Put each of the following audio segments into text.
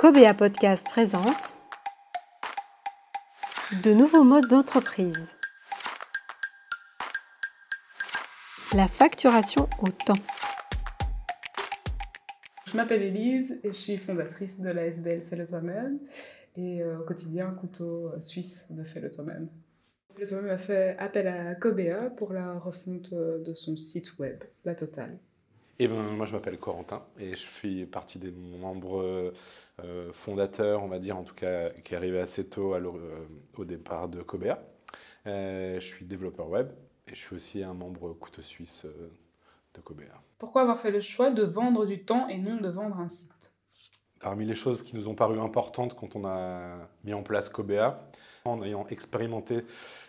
Cobea Podcast présente de nouveaux modes d'entreprise. La facturation au temps. Je m'appelle Elise et je suis fondatrice de la SBL Fais-le toi-même et euh, au quotidien couteau suisse de Fais-le toi-même. Fais-le toi-même a fait appel à Cobea pour la refonte de son site web, la totale. Eh ben, moi, je m'appelle Corentin et je fais partie des membres euh, fondateurs, on va dire, en tout cas, qui est arrivé assez tôt euh, au départ de Cobea. Euh, je suis développeur web et je suis aussi un membre couteau suisse de Cobea. Pourquoi avoir fait le choix de vendre du temps et non de vendre un site? Parmi les choses qui nous ont paru importantes quand on a mis en place Cobea, en ayant expérimenté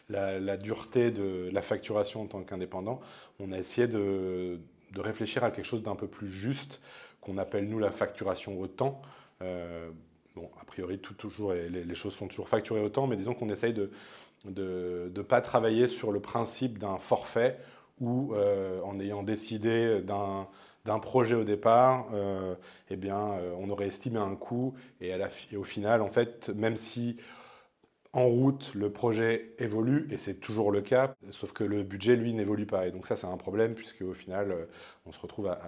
la, la dureté de la facturation en tant qu'indépendant, on a essayé de de réfléchir à quelque chose d'un peu plus juste, qu'on appelle nous la facturation au temps. Euh, bon, a priori, tout, toujours, les, les, choses sont toujours facturées au temps, mais disons qu'on essaye de ne de, pas travailler sur le principe d'un forfait ou euh, en ayant décidé d'un projet au départ, euh, eh bien, on aurait estimé un coût et, et au final, en fait, même si en route, le projet évolue, et c'est toujours le cas, sauf que le budget, lui, n'évolue pas. Et donc ça, c'est un problème, puisque au final, euh, on se retrouve à,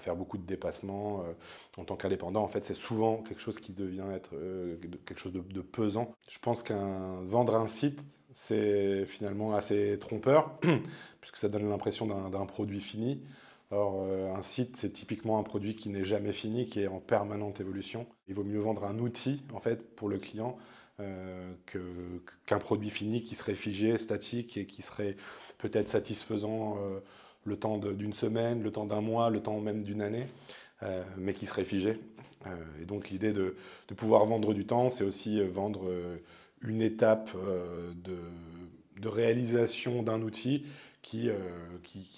faire beaucoup de dépassements. Euh, en tant qu'indépendant, en fait, c'est souvent quelque chose qui devient être euh, quelque chose de, pesant. Je pense qu'un vendre un site, c'est finalement assez trompeur, puisque ça donne l'impression d'un produit fini. Or, un site, c'est typiquement un produit qui n'est jamais fini, qui est en permanente évolution. Il vaut mieux vendre un outil, en fait, pour le client, euh, qu'un produit fini qui serait figé, statique et qui serait peut-être satisfaisant euh, le temps d'une semaine, le temps d'un mois, le temps même d'une année, euh, mais qui serait figé. et donc l'idée de, pouvoir vendre du temps, c'est aussi vendre une étape de, réalisation d'un outil qui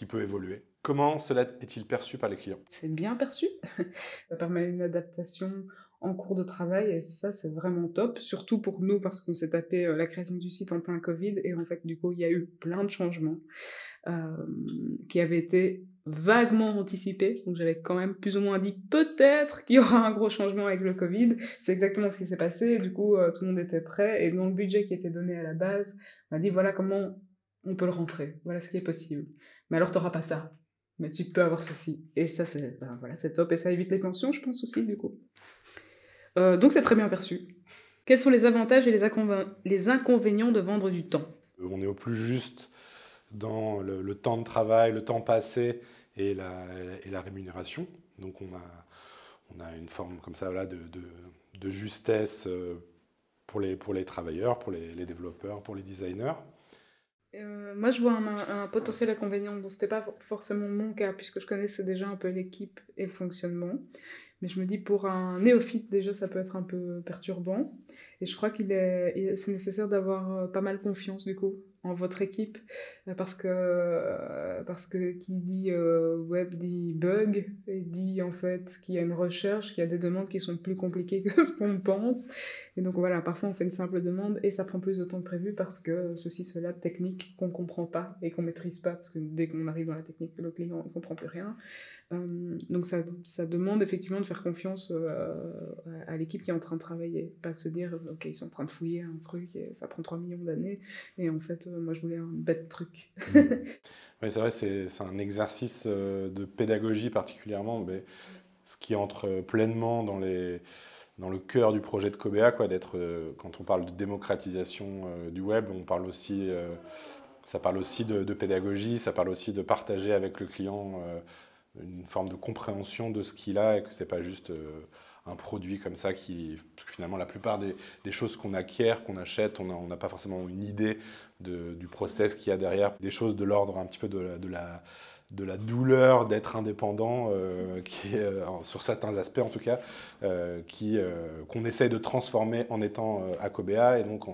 peut évoluer. Comment cela est-il perçu par les clients? C'est bien perçu. Ça permet une adaptation en cours de travail et ça c'est vraiment top, surtout pour nous parce qu'on s'est tapé euh, la création du site en plein Covid et en fait du coup il y a eu plein de changements euh, qui avaient été vaguement anticipés, donc j'avais quand même plus ou moins dit peut-être qu'il y aura un gros changement avec le Covid, c'est exactement ce qui s'est passé, du coup euh, tout le monde était prêt et dans le budget qui était donné à la base, on m'a dit voilà comment on peut le rentrer, voilà ce qui est possible. Mais alors t'auras pas ça, mais tu peux avoir ceci. Et ça c'est ben, voilà, c'est top et ça évite les tensions je pense aussi du coup. Euh, donc c'est très bien perçu. Quels sont les avantages et les, inconvénients de vendre du temps? On est au plus juste dans le, temps de travail, le temps passé et la, et la rémunération. Donc on a, on a, une forme comme ça de, de, justesse euh, pour les, pour les travailleurs, pour les, développeurs, pour les designers. Euh, moi, je vois un, un potentiel inconvénient. Bon, c'était pas forcément mon cas, puisque je connaissais déjà un peu l'équipe et le fonctionnement. Mais je me dis, pour un néophyte, déjà, ça peut être un peu perturbant. Et je crois qu'il est, c'est nécessaire d'avoir euh, pas mal confiance, du coup, en votre équipe. Euh, parce que, euh, parce que qui dit web dit bug, et dit en fait qu'il y a une recherche, qu'il y a des demandes qui sont plus compliquées que ce qu'on pense. Et donc voilà, parfois on fait une simple demande et ça prend plus de temps que prévu parce que ceci, cela, technique qu'on comprend pas et qu'on maîtrise pas. Parce que dès qu'on arrive dans la technique, le client ne comprend plus rien. Donc ça, ça, demande effectivement de faire confiance à l'équipe qui est en train de travailler, pas se dire ok ils sont en train de fouiller un truc et ça prend 3 millions d'années et en fait euh, moi je voulais un bête truc. oui c'est vrai c'est un exercice de pédagogie particulièrement, mais ce qui entre pleinement dans les dans le cœur du projet de Cobea, quoi, d'être, quand on parle de démocratisation du web, on parle aussi, ça parle aussi de, de, pédagogie, ça parle aussi de partager avec le client une forme de compréhension de ce qu'il a et que c'est pas juste euh, un produit comme ça qui parce que finalement la plupart des, choses qu'on acquiert qu'on achète on n'a pas forcément une idée du process qu'il y a derrière. Des choses de l'ordre un petit peu de la, de la, douleur d'être indépendant euh, qui est, euh, sur certains aspects en tout cas qui qu'on essaye de transformer en étant à Cobea et donc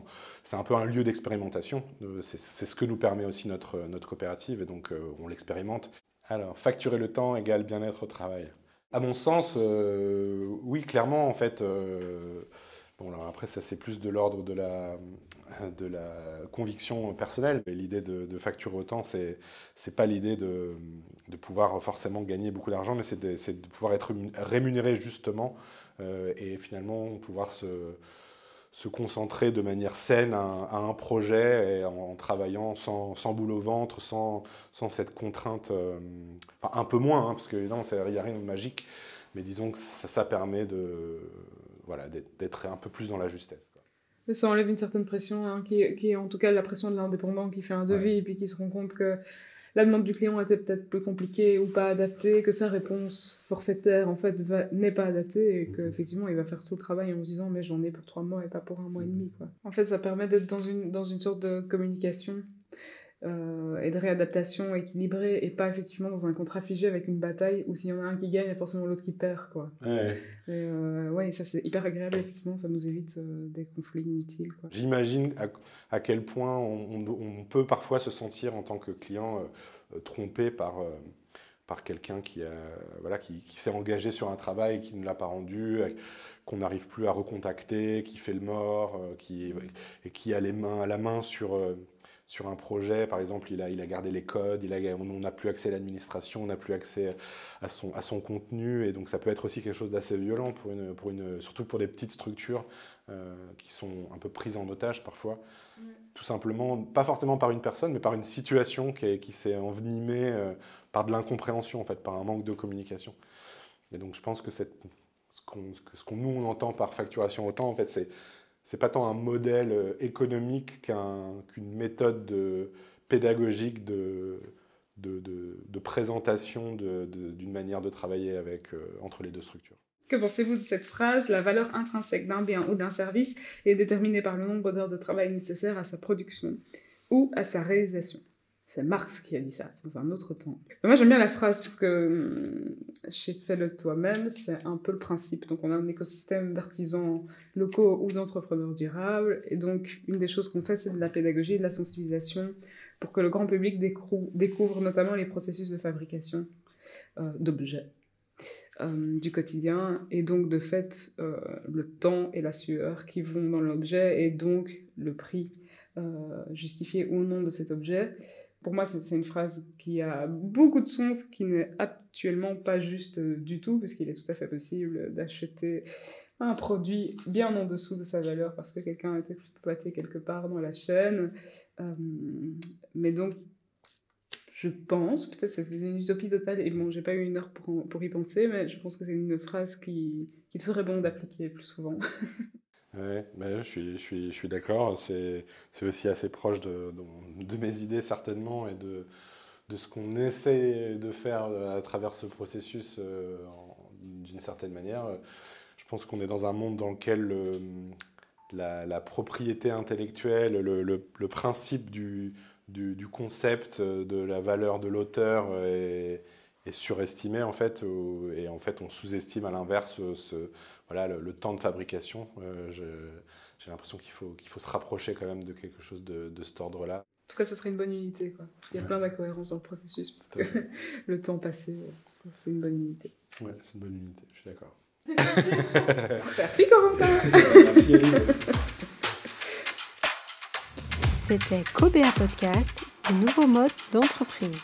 c'est un peu un lieu d'expérimentation. C'est ce que nous permet aussi notre notre coopérative et donc on l'expérimente. Alors, facturer le temps égale bien-être au travail. À mon sens, euh, oui, clairement, en fait, euh, Bon, alors après, ça c'est plus de l'ordre de la, de la conviction personnelle. L'idée de, facturer autant, c'est n'est pas l'idée de, de, pouvoir forcément gagner beaucoup d'argent, mais c'est de, de, pouvoir être rémunéré justement euh, et finalement pouvoir se, se concentrer de manière saine à, un projet et en, travaillant sans, sans, boule au ventre, sans, sans cette contrainte, euh, enfin un peu moins, hein, parce qu'il n'y a rien de magique, mais disons que ça, ça permet de voilà, d'être un peu plus dans la justesse. Quoi. Ça enlève une certaine pression, hein, qui, qui, est en tout cas la pression de l'indépendant qui fait un devis et puis qui se rend compte que la demande du client était peut-être plus compliquée ou pas adaptée, que sa réponse forfaitaire en fait n'est pas adaptée et qu'effectivement il va faire tout le travail en se disant mais j'en ai pour trois mois et pas pour un mois et demi. Quoi. En fait ça permet d'être dans une, dans une sorte de communication euh, et de réadaptation équilibrée et pas effectivement dans un contrat figé avec une bataille où s'il y en a un qui gagne, il y a forcément l'autre qui perd. Quoi. Ouais. Et euh, ouais, ça c'est hyper agréable, effectivement, ça nous évite euh, des conflits inutiles. J'imagine à, à, quel point on, on, peut parfois se sentir en tant que client trompé par, par quelqu'un qui, voilà, qui, qui s'est engagé sur un travail qui ne l'a pas rendu qu'on n'arrive plus à recontacter, qui fait le mort, qui, et qui a les mains, la main sur, sur un projet, par exemple, il a, il a gardé les codes, il a, on n'a plus accès à l'administration, on n'a plus accès à son, à son contenu, et donc ça peut être aussi quelque chose d'assez violent, pour une, pour une, surtout pour des petites structures euh, qui sont un peu prises en otage parfois. Tout simplement, pas forcément par une personne, mais par une situation qui, qui s'est envenimée euh, par de l'incompréhension, en fait, par un manque de communication. Et donc je pense que cette, ce qu'on qu nous on entend par facturation autant, en fait, c'est c'est pas tant un modèle euh, économique qu'une méthode de, pédagogique de présentation d'une manière de travailler avec, euh, entre les deux structures. Que pensez-vous de cette phrase La valeur intrinsèque d'un bien ou d'un service est déterminée par le nombre d'heures de travail nécessaires à sa production ou à sa réalisation. C'est Marx qui a dit ça, dans un autre temps. moi, j'aime bien la phrase, parce que hum, chez Fais-le toi-même, c'est un peu le principe. Donc, on a un écosystème d'artisans locaux ou d'entrepreneurs durables. Et donc, une des choses qu'on fait, c'est de la pédagogie, de la sensibilisation, pour que le grand public découvre notamment les processus de fabrication euh, d'objets. Euh, du quotidien et donc de fait euh, le temps et la sueur qui vont dans l'objet et donc le prix euh, justifié ou non de cet objet pour moi, c'est une phrase qui a beaucoup de sens, qui n'est actuellement pas juste euh, du tout, parce qu'il est tout à fait possible d'acheter un produit bien en dessous de sa valeur parce que quelqu'un a été exploité quelque part dans la chaîne. Euh, mais donc, je pense, peut-être c'est une utopie totale, et bon, j'ai pas eu une heure pour, pour y penser, mais je pense que c'est une phrase qui, qui serait bon d'appliquer plus souvent. Oui, je suis, je suis, je suis d'accord. C'est aussi assez proche de, de, mes idées, certainement, et de, de ce qu'on essaie de faire à travers ce processus euh, d'une certaine manière. Je pense qu'on est dans un monde dans lequel la, la, propriété intellectuelle, le, le, principe du, du, du, concept, de la valeur de l'auteur est est surestimé en fait, et en fait on sous-estime à l'inverse ce, voilà, le, temps de fabrication. Euh, j'ai l'impression qu'il faut, qu'il faut se rapprocher quand même de quelque chose de, de cet ordre-là. En tout cas, ce serait une bonne unité. Quoi. Il y a plein d'incohérences dans le processus, parce que le temps passé, c'est une bonne unité. Ouais, c'est une bonne unité, je suis d'accord. Merci Corentin Merci C'était Cobea Podcast, un nouveau mode d'entreprise.